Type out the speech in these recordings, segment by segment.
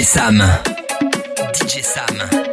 DJ Sam. DJ Sam.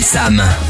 DJ Sam.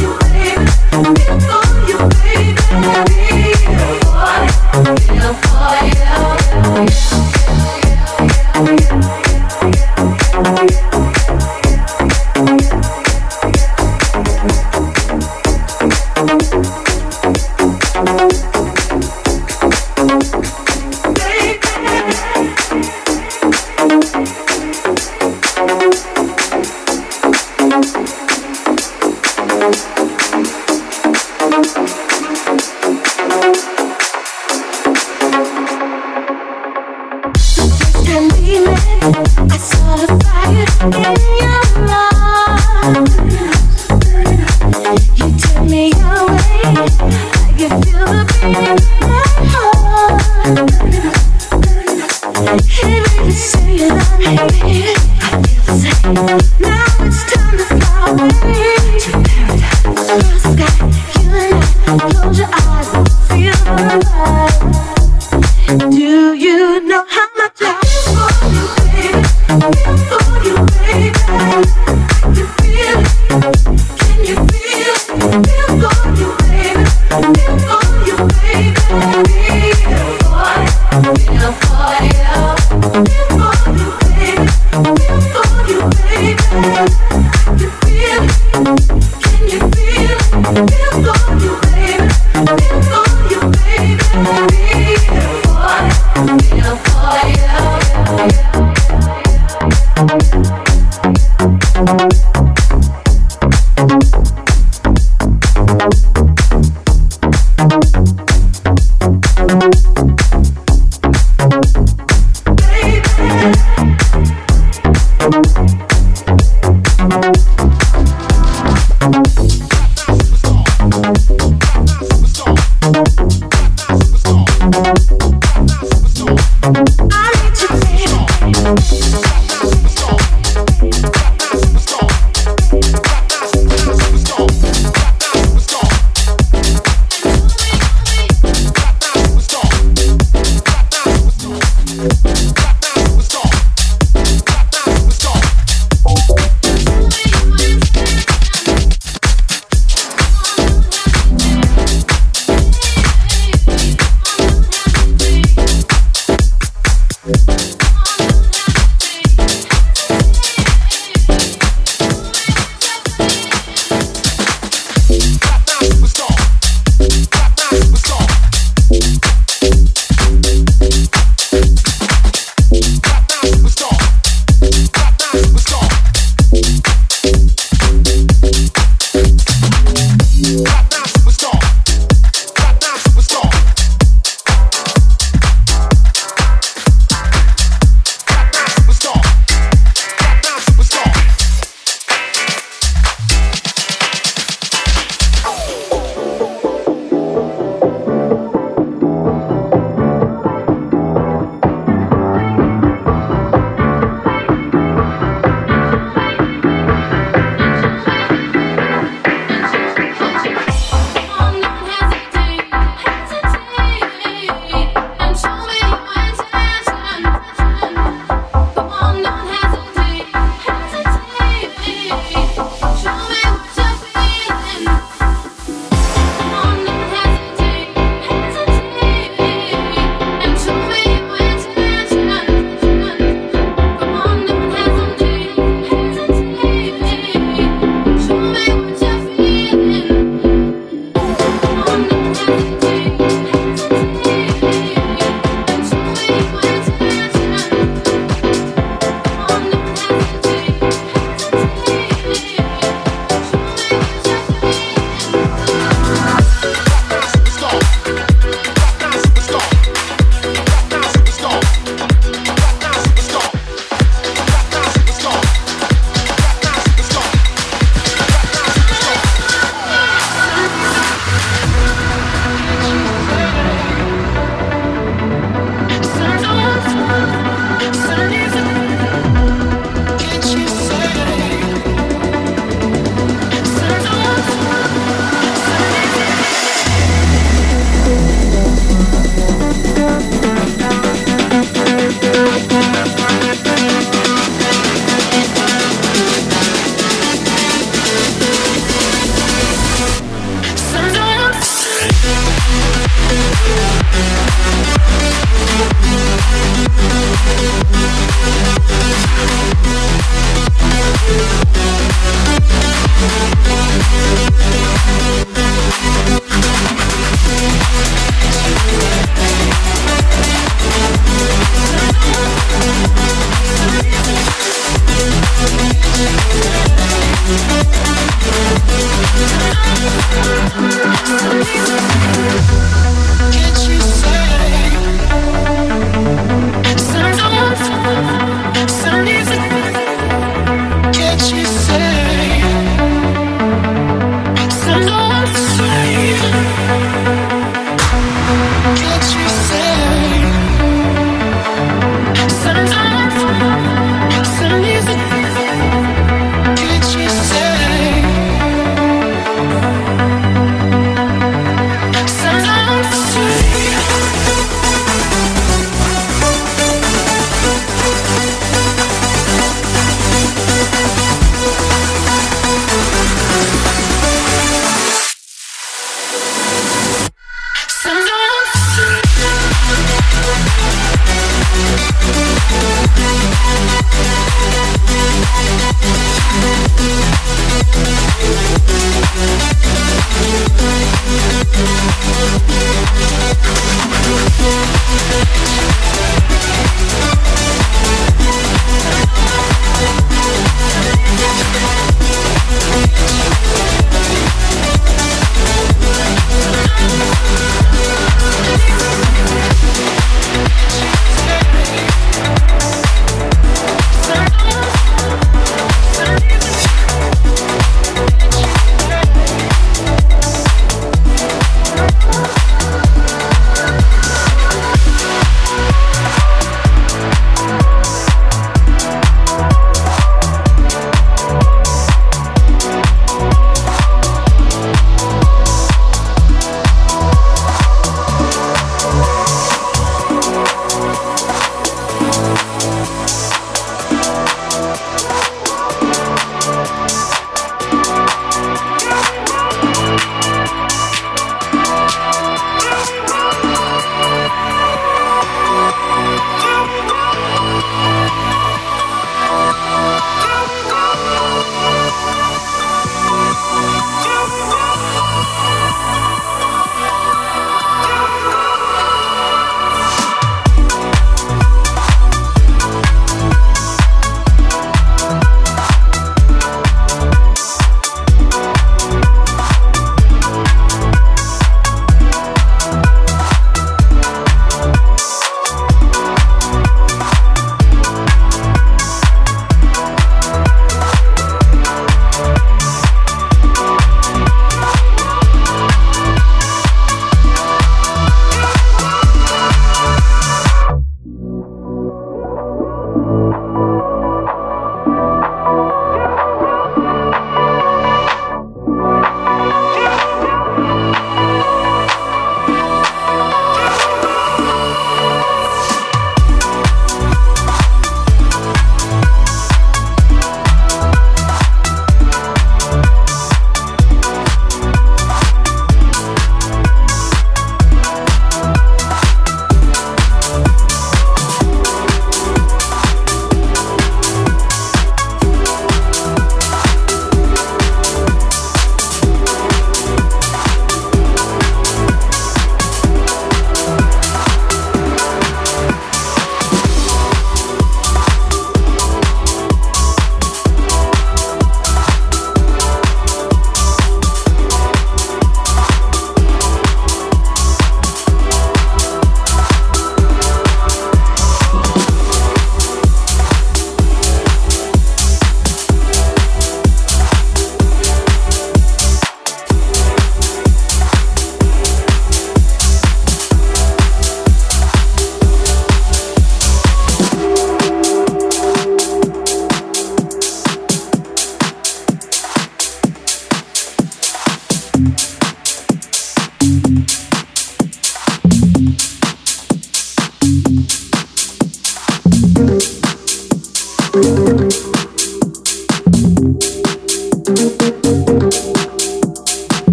you in.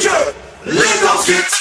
Future go, Kids.